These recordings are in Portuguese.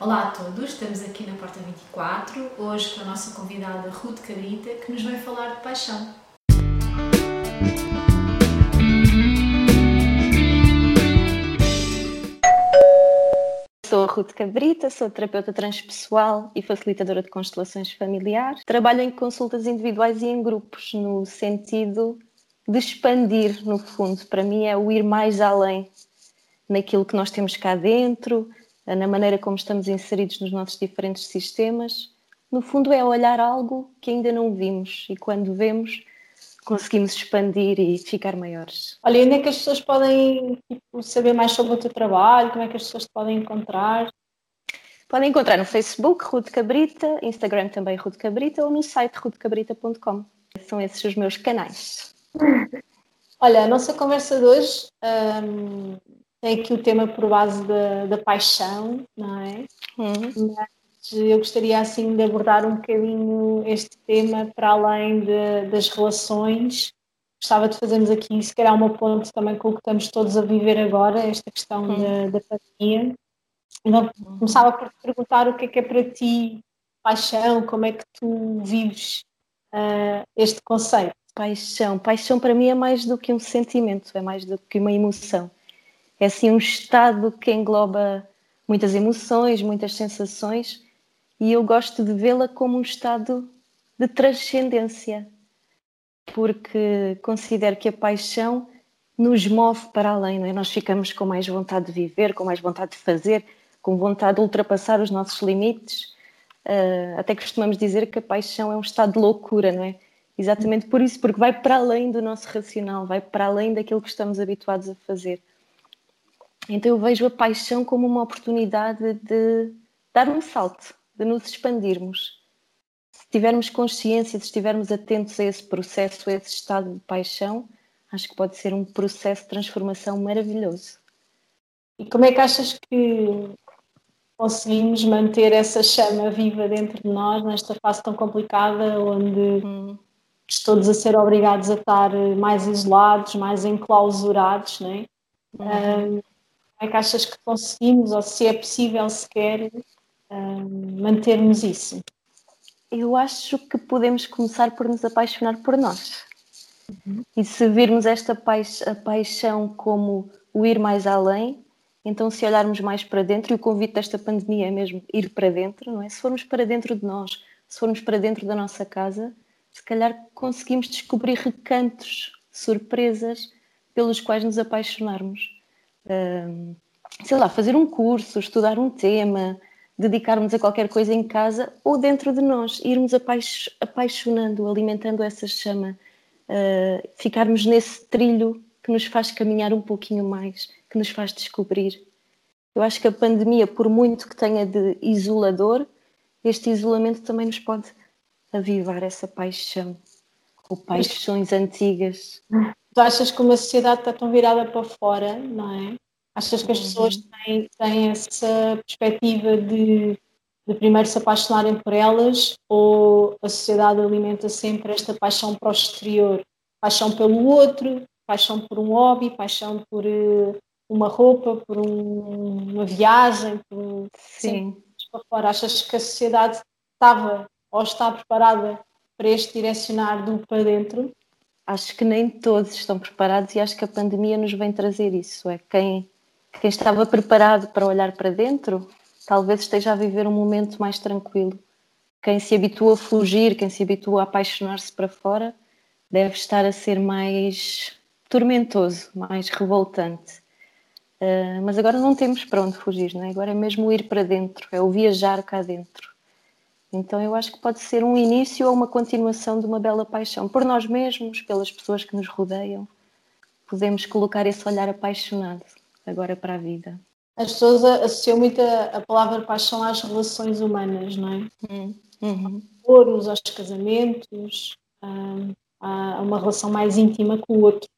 Olá a todos, estamos aqui na Porta 24, hoje com a nossa convidada Ruth Cabrita, que nos vai falar de paixão. Sou a Ruth Cabrita, sou terapeuta transpessoal e facilitadora de constelações familiares. Trabalho em consultas individuais e em grupos, no sentido de expandir, no fundo. Para mim é o ir mais além naquilo que nós temos cá dentro, na maneira como estamos inseridos nos nossos diferentes sistemas. No fundo, é olhar algo que ainda não vimos e quando vemos, conseguimos expandir e ficar maiores. Olha, onde é que as pessoas podem tipo, saber mais sobre o teu trabalho? Como é que as pessoas te podem encontrar? Podem encontrar no Facebook Ruth Cabrita, Instagram também Ruth Cabrita ou no site ruthcabrita.com. São esses os meus canais. Olha, a nossa conversa de hoje hum, tem aqui o tema por base da, da paixão, não é? Uhum. Mas eu gostaria assim de abordar um bocadinho este tema para além de, das relações. Gostava de fazermos aqui, se calhar, uma ponte também com o que estamos todos a viver agora, esta questão uhum. da, da pandemia. Então, começava por te perguntar o que é que é para ti paixão, como é que tu vives uh, este conceito? Paixão. Paixão para mim é mais do que um sentimento, é mais do que uma emoção é assim um estado que engloba muitas emoções, muitas sensações, e eu gosto de vê-la como um estado de transcendência, porque considero que a paixão nos move para além, não é? Nós ficamos com mais vontade de viver, com mais vontade de fazer, com vontade de ultrapassar os nossos limites. Uh, até costumamos dizer que a paixão é um estado de loucura, não é? Exatamente por isso, porque vai para além do nosso racional, vai para além daquilo que estamos habituados a fazer. Então eu vejo a paixão como uma oportunidade de dar um salto, de nos expandirmos. Se tivermos consciência, se estivermos atentos a esse processo, a esse estado de paixão, acho que pode ser um processo de transformação maravilhoso. E como é que achas que conseguimos manter essa chama viva dentro de nós nesta fase tão complicada, onde hum. todos a ser obrigados a estar mais isolados, mais enclausurados, não é? Uhum. Um, como é que achas que conseguimos, ou se é possível sequer, um, mantermos isso? Eu acho que podemos começar por nos apaixonar por nós. Uhum. E se virmos esta paix paixão como o ir mais além, então se olharmos mais para dentro, e o convite desta pandemia é mesmo ir para dentro, não é? Se formos para dentro de nós, se formos para dentro da nossa casa, se calhar conseguimos descobrir recantos, surpresas pelos quais nos apaixonarmos sei lá, fazer um curso, estudar um tema, dedicarmos a qualquer coisa em casa ou dentro de nós, irmos apaixonando, alimentando essa chama, uh, ficarmos nesse trilho que nos faz caminhar um pouquinho mais, que nos faz descobrir. Eu acho que a pandemia, por muito que tenha de isolador, este isolamento também nos pode avivar essa paixão, ou paixões antigas. Tu achas que uma sociedade está tão virada para fora, não é? Achas que as pessoas uhum. têm, têm essa perspectiva de, de primeiro se apaixonarem por elas ou a sociedade alimenta sempre esta paixão para o exterior? Paixão pelo outro, paixão por um hobby, paixão por uh, uma roupa, por um, uma viagem, por Sim. para fora. Achas que a sociedade estava ou está preparada para este direcionar do para dentro? Acho que nem todos estão preparados e acho que a pandemia nos vem trazer isso. É quem, quem estava preparado para olhar para dentro, talvez esteja a viver um momento mais tranquilo. Quem se habitua a fugir, quem se habitua a apaixonar-se para fora, deve estar a ser mais tormentoso, mais revoltante. Uh, mas agora não temos para onde fugir, não é? agora é mesmo ir para dentro, é o viajar cá dentro. Então eu acho que pode ser um início ou uma continuação de uma bela paixão por nós mesmos, pelas pessoas que nos rodeiam. Podemos colocar esse olhar apaixonado agora para a vida. As pessoas associam muito a, palavra paixão às relações humanas, não é? Uhum. uhum. Aos aos casamentos, um, a uma relação mais íntima com o outro.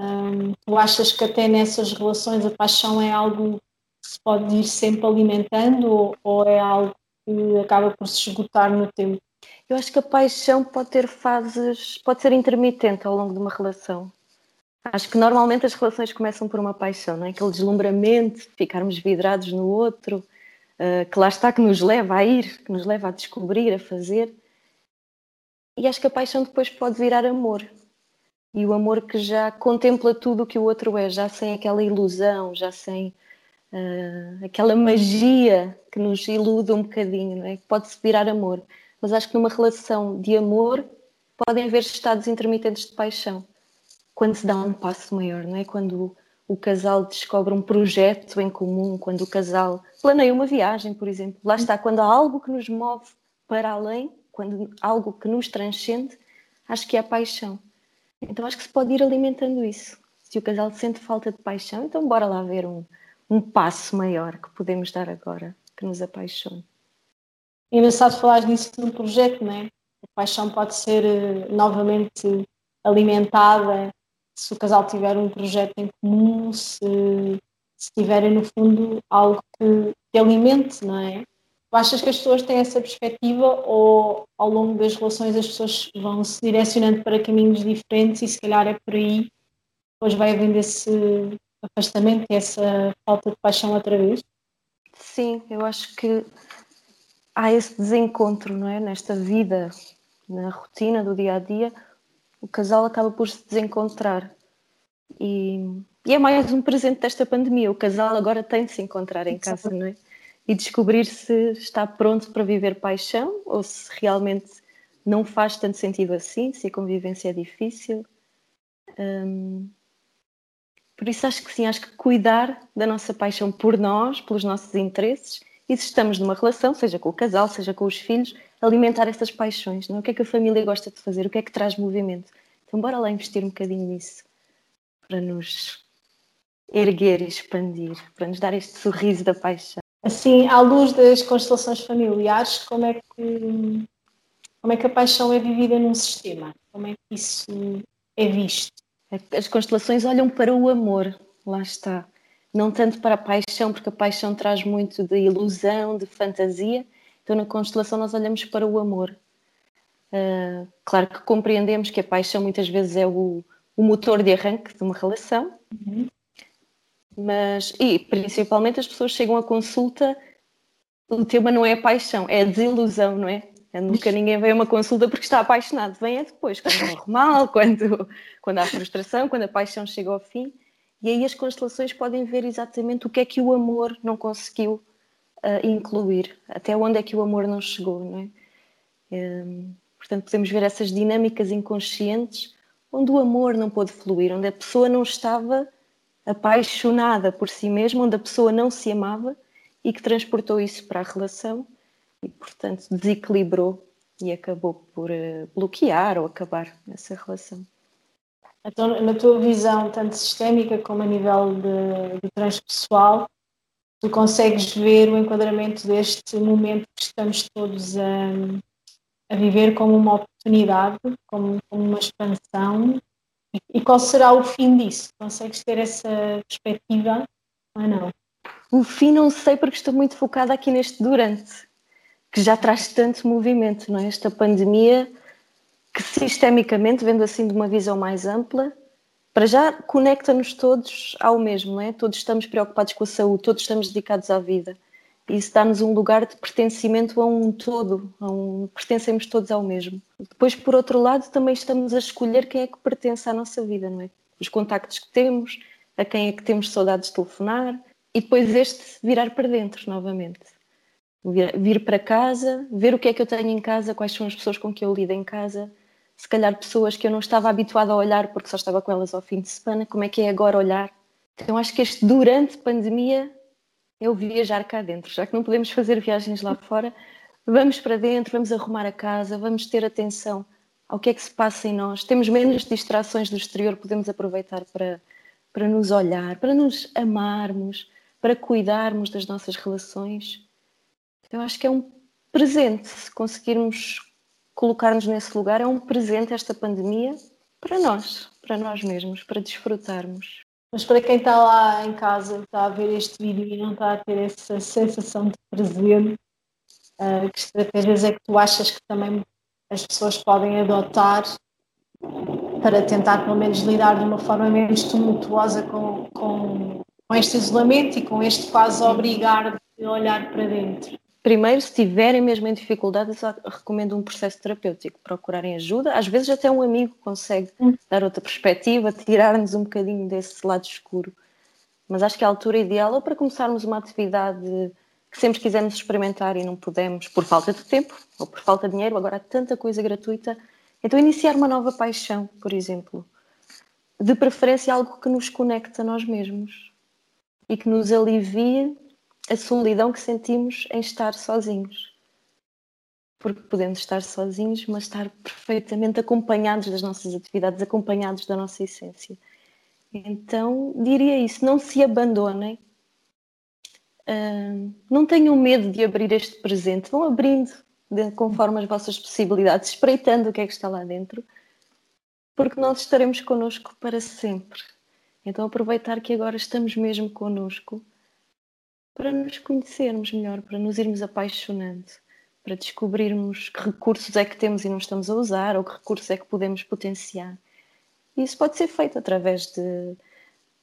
Um, tu achas que até nessas relações a paixão é algo que se pode ir sempre alimentando ou é algo que acaba por se esgotar no tempo. Eu acho que a paixão pode ter fases, pode ser intermitente ao longo de uma relação. Acho que normalmente as relações começam por uma paixão, não é? aquele deslumbramento, ficarmos vidrados no outro, uh, que lá está, que nos leva a ir, que nos leva a descobrir, a fazer. E acho que a paixão depois pode virar amor. E o amor que já contempla tudo o que o outro é, já sem aquela ilusão, já sem uh, aquela magia que nos ilude um bocadinho, não é? Pode-se virar amor. Mas acho que numa relação de amor podem haver estados intermitentes de paixão. Quando se dá um passo maior, não é? Quando o casal descobre um projeto em comum, quando o casal planeia uma viagem, por exemplo. Lá está, quando há algo que nos move para além, quando algo que nos transcende, acho que é a paixão. Então acho que se pode ir alimentando isso. Se o casal sente falta de paixão, então bora lá ver um, um passo maior que podemos dar agora, que nos apaixone. É engraçado falar nisso num projeto, não é? A paixão pode ser uh, novamente alimentada se o casal tiver um projeto em comum, se, se tiverem no fundo algo que, que alimente, não é? Tu achas que as pessoas têm essa perspectiva ou ao longo das relações as pessoas vão se direcionando para caminhos diferentes e se calhar é por aí depois vai havendo esse afastamento e essa falta de paixão outra vez? Sim, eu acho que há esse desencontro, não é? Nesta vida, na rotina do dia a dia, o casal acaba por se desencontrar. E, e é mais um presente desta pandemia. O casal agora tem de se encontrar em casa, não é? e descobrir se está pronto para viver paixão ou se realmente não faz tanto sentido assim, se a convivência é difícil. Um, por isso acho que sim, acho que cuidar da nossa paixão por nós, pelos nossos interesses, e se estamos numa relação, seja com o casal, seja com os filhos, alimentar essas paixões, não? É? o que é que a família gosta de fazer, o que é que traz movimento. Então bora lá investir um bocadinho nisso, para nos erguer e expandir, para nos dar este sorriso da paixão. Assim, à luz das constelações familiares, como é que como é que a paixão é vivida num sistema? Como é que isso é visto? As constelações olham para o amor, lá está. Não tanto para a paixão, porque a paixão traz muito de ilusão, de fantasia. Então, na constelação, nós olhamos para o amor. Uh, claro que compreendemos que a paixão muitas vezes é o, o motor de arranque de uma relação, uhum. Mas, e principalmente as pessoas chegam à consulta, o tema não é a paixão, é a desilusão, não é? É nunca ninguém vem a uma consulta porque está apaixonado, vem é depois, quando morre mal, quando, quando há frustração, quando a paixão chega ao fim. E aí as constelações podem ver exatamente o que é que o amor não conseguiu uh, incluir, até onde é que o amor não chegou, não é? Um, portanto, podemos ver essas dinâmicas inconscientes onde o amor não pôde fluir, onde a pessoa não estava apaixonada por si mesma, onde a pessoa não se amava e que transportou isso para a relação e, portanto, desequilibrou e acabou por uh, bloquear ou acabar essa relação. Então, na tua visão, tanto sistémica como a nível de, de transpessoal, tu consegues ver o enquadramento deste momento que estamos todos a, a viver como uma oportunidade, como, como uma expansão e qual será o fim disso? Consegues ter essa perspectiva ou não? O fim não sei porque estou muito focada aqui neste durante, que já traz tanto movimento, não é? Esta pandemia que sistemicamente, vendo assim de uma visão mais ampla, para já conecta-nos todos ao mesmo, não é? Todos estamos preocupados com a saúde, todos estamos dedicados à vida. Isso dá-nos um lugar de pertencimento a um todo, a um, pertencemos todos ao mesmo. Depois, por outro lado, também estamos a escolher quem é que pertence à nossa vida, não é? Os contactos que temos, a quem é que temos saudades de telefonar, e depois este virar para dentro novamente. Vir, vir para casa, ver o que é que eu tenho em casa, quais são as pessoas com que eu lido em casa, se calhar pessoas que eu não estava habituada a olhar porque só estava com elas ao fim de semana, como é que é agora olhar? Então acho que este durante pandemia é o viajar cá dentro. Já que não podemos fazer viagens lá fora, vamos para dentro, vamos arrumar a casa, vamos ter atenção ao que é que se passa em nós. Temos menos distrações do exterior, podemos aproveitar para, para nos olhar, para nos amarmos, para cuidarmos das nossas relações. Eu acho que é um presente, se conseguirmos colocar-nos nesse lugar, é um presente esta pandemia para nós, para nós mesmos, para desfrutarmos. Mas para quem está lá em casa, está a ver este vídeo e não está a ter essa sensação de presente, uh, que estratégias é que tu achas que também as pessoas podem adotar para tentar pelo menos lidar de uma forma menos tumultuosa com, com, com este isolamento e com este quase obrigar olhar para dentro? Primeiro, se tiverem mesmo em dificuldades, recomendo um processo terapêutico, procurarem ajuda. Às vezes até um amigo consegue hum. dar outra perspectiva, tirar-nos um bocadinho desse lado escuro. Mas acho que a altura ideal é para começarmos uma atividade que sempre quisemos experimentar e não pudemos por falta de tempo ou por falta de dinheiro, agora há tanta coisa gratuita. Então iniciar uma nova paixão, por exemplo. De preferência algo que nos conecte a nós mesmos e que nos alivie a solidão que sentimos em estar sozinhos. Porque podemos estar sozinhos, mas estar perfeitamente acompanhados das nossas atividades, acompanhados da nossa essência. Então, diria isso: não se abandonem, uh, não tenham medo de abrir este presente, vão abrindo de, conforme as vossas possibilidades, espreitando o que é que está lá dentro, porque nós estaremos connosco para sempre. Então, aproveitar que agora estamos mesmo connosco para nos conhecermos melhor, para nos irmos apaixonando, para descobrirmos que recursos é que temos e não estamos a usar ou que recursos é que podemos potenciar. E isso pode ser feito através de,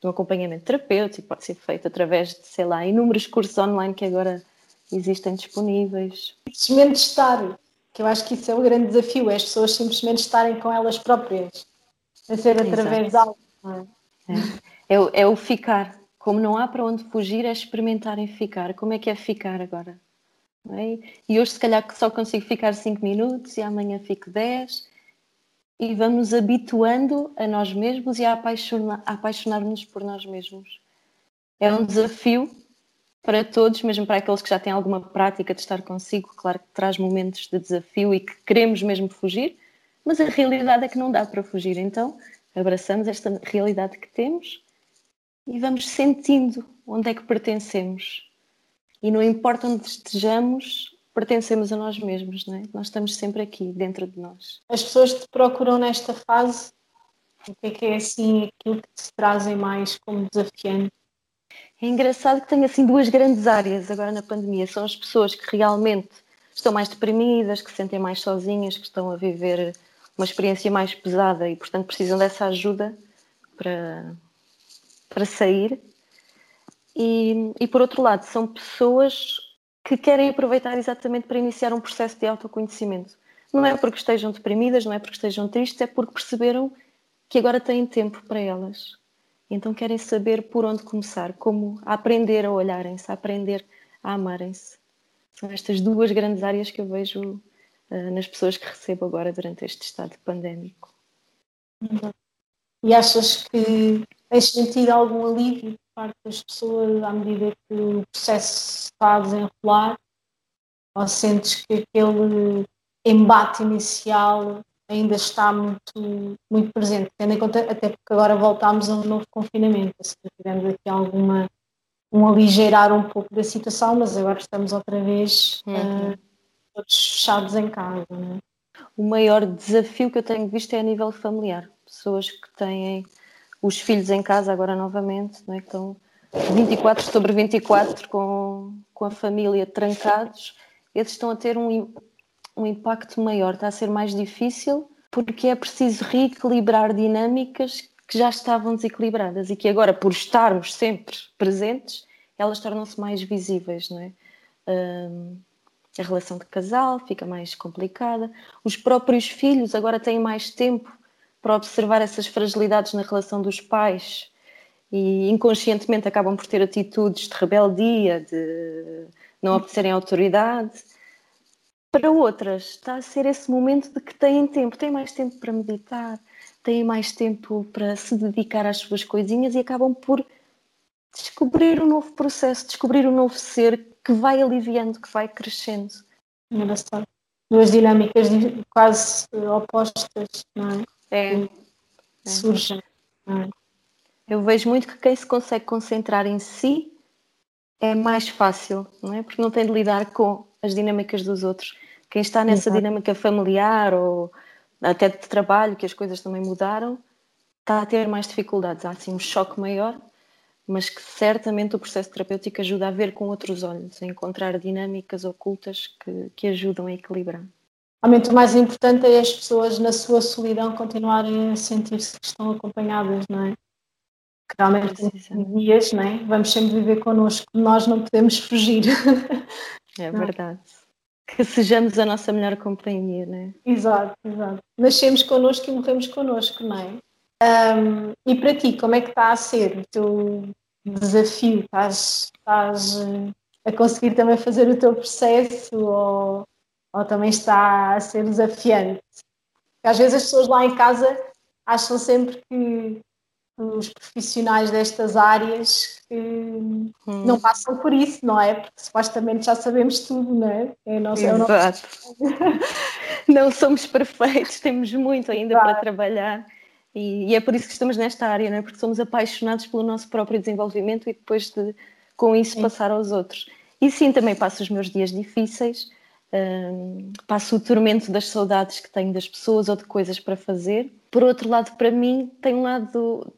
de um acompanhamento terapêutico, pode ser feito através de, sei lá, inúmeros cursos online que agora existem disponíveis. Simplesmente estar, que eu acho que isso é o grande desafio, é as pessoas simplesmente estarem com elas próprias, a ser através Exato. de algo. É? É. É, é o ficar, como não há para onde fugir, é experimentarem ficar. Como é que é ficar agora? É? E hoje, se calhar, só consigo ficar 5 minutos e amanhã fico 10. E vamos habituando a nós mesmos e a apaixonar-nos por nós mesmos. É um desafio para todos, mesmo para aqueles que já têm alguma prática de estar consigo. Claro que traz momentos de desafio e que queremos mesmo fugir, mas a realidade é que não dá para fugir. Então, abraçamos esta realidade que temos e vamos sentindo onde é que pertencemos. E não importa onde estejamos, pertencemos a nós mesmos, não é? Nós estamos sempre aqui, dentro de nós. As pessoas que te procuram nesta fase, o que é que é assim aquilo que te trazem mais como desafiante? É engraçado que tem assim duas grandes áreas agora na pandemia. São as pessoas que realmente estão mais deprimidas, que se sentem mais sozinhas, que estão a viver uma experiência mais pesada e, portanto, precisam dessa ajuda para, para sair. E, e por outro lado, são pessoas que querem aproveitar exatamente para iniciar um processo de autoconhecimento. Não é porque estejam deprimidas, não é porque estejam tristes, é porque perceberam que agora têm tempo para elas. Então querem saber por onde começar, como aprender a olharem-se, aprender a amarem-se. São estas duas grandes áreas que eu vejo uh, nas pessoas que recebo agora durante este estado pandémico. E achas que Tens sentido algum alívio por parte das pessoas à medida que o processo se está a desenrolar? Ou sentes que aquele embate inicial ainda está muito, muito presente, tendo em conta até porque agora voltámos a um novo confinamento, se tivemos aqui alguma um aligeirar um pouco da situação, mas agora estamos outra vez uhum. uh, todos fechados em casa. Né? O maior desafio que eu tenho visto é a nível familiar, pessoas que têm os filhos em casa agora novamente, não é? que estão 24 sobre 24 com, com a família trancados, eles estão a ter um, um impacto maior, está a ser mais difícil porque é preciso reequilibrar dinâmicas que já estavam desequilibradas e que agora, por estarmos sempre presentes, elas tornam-se mais visíveis, não é? Um, a relação de casal fica mais complicada, os próprios filhos agora têm mais tempo para observar essas fragilidades na relação dos pais e inconscientemente acabam por ter atitudes de rebeldia, de não obedecerem à autoridade. Para outras, está a ser esse momento de que têm tempo, têm mais tempo para meditar, têm mais tempo para se dedicar às suas coisinhas e acabam por descobrir um novo processo, descobrir um novo ser que vai aliviando, que vai crescendo. Engraçado. Duas dinâmicas quase opostas, não é? É. é. Surgem. Eu vejo muito que quem se consegue concentrar em si é mais fácil, não é? Porque não tem de lidar com as dinâmicas dos outros. Quem está nessa Exato. dinâmica familiar ou até de trabalho, que as coisas também mudaram, está a ter mais dificuldades. Há assim um choque maior, mas que certamente o processo terapêutico ajuda a ver com outros olhos, a encontrar dinâmicas ocultas que, que ajudam a equilibrar. Realmente o mais importante é as pessoas na sua solidão continuarem a sentir-se que estão acompanhadas, não é? que realmente em dias, não é? vamos sempre viver connosco, nós não podemos fugir. É, é? verdade. Que sejamos a nossa melhor companhia, não é? Exato, exato. Nascemos connosco e morremos connosco, não é? Um, e para ti, como é que está a ser o teu desafio? Estás, estás eh, a conseguir também fazer o teu processo ou, ou também está a ser desafiante? Às vezes as pessoas lá em casa acham sempre que os profissionais destas áreas que hum. não passam por isso, não é? Porque supostamente já sabemos tudo, não é? é, nosso, é Exato. É nosso... não somos perfeitos, temos muito ainda Exato. para trabalhar. E, e, é por isso que estamos nesta área, não é? Porque somos apaixonados pelo nosso próprio desenvolvimento e depois de, com isso, sim. passar aos outros. E sim, também passo os meus dias difíceis, um, passo o tormento das saudades que tenho das pessoas ou de coisas para fazer. Por outro lado, para mim, tem um lado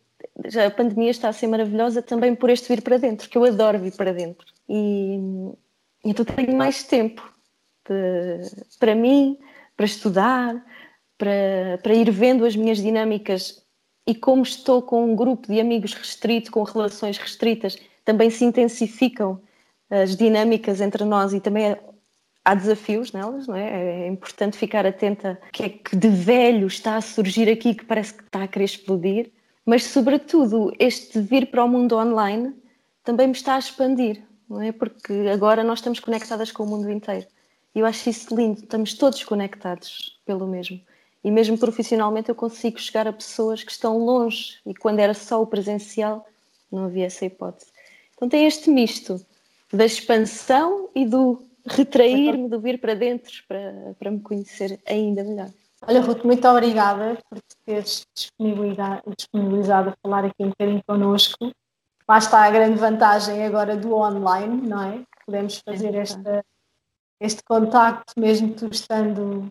já a pandemia está a ser maravilhosa também por este vir para dentro, que eu adoro vir para dentro. E então tenho mais tempo de, para mim, para estudar, para, para ir vendo as minhas dinâmicas e como estou com um grupo de amigos restrito, com relações restritas, também se intensificam as dinâmicas entre nós e também há desafios nelas, não é? É importante ficar atenta o que é que de velho está a surgir aqui que parece que está a querer explodir mas sobretudo este vir para o mundo online também me está a expandir, não é? Porque agora nós estamos conectadas com o mundo inteiro. E eu acho isso lindo, estamos todos conectados pelo mesmo. E mesmo profissionalmente eu consigo chegar a pessoas que estão longe e quando era só o presencial não havia essa hipótese. Então tem este misto da expansão e do retrair-me, do vir para dentro para, para me conhecer ainda melhor. Olha, Ruth, muito obrigada por teres disponibilizado a falar aqui um bocadinho connosco. Lá está a grande vantagem agora do online, não é? Podemos fazer esta, este contacto mesmo tu estando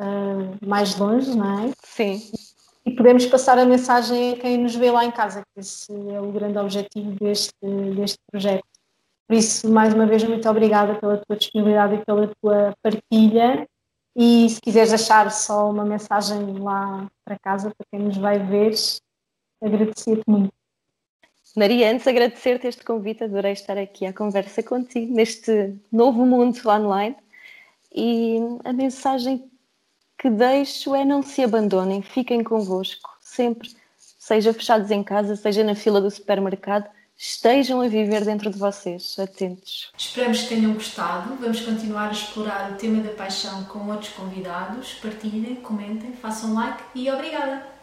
uh, mais longe, não é? Sim. E podemos passar a mensagem a quem nos vê lá em casa, que esse é o grande objetivo deste, deste projeto. Por isso, mais uma vez, muito obrigada pela tua disponibilidade e pela tua partilha. E se quiseres deixar só uma mensagem lá para casa, para quem nos vai ver, agradecer-te muito. Maria, antes agradecer-te este convite, adorei estar aqui à conversa contigo neste novo mundo online. E a mensagem que deixo é não se abandonem, fiquem convosco, sempre, seja fechados em casa, seja na fila do supermercado, estejam a viver dentro de vocês, atentos. Esperamos que tenham gostado. Vamos continuar a explorar o tema da paixão com outros convidados. Partilhem, comentem, façam like e obrigada!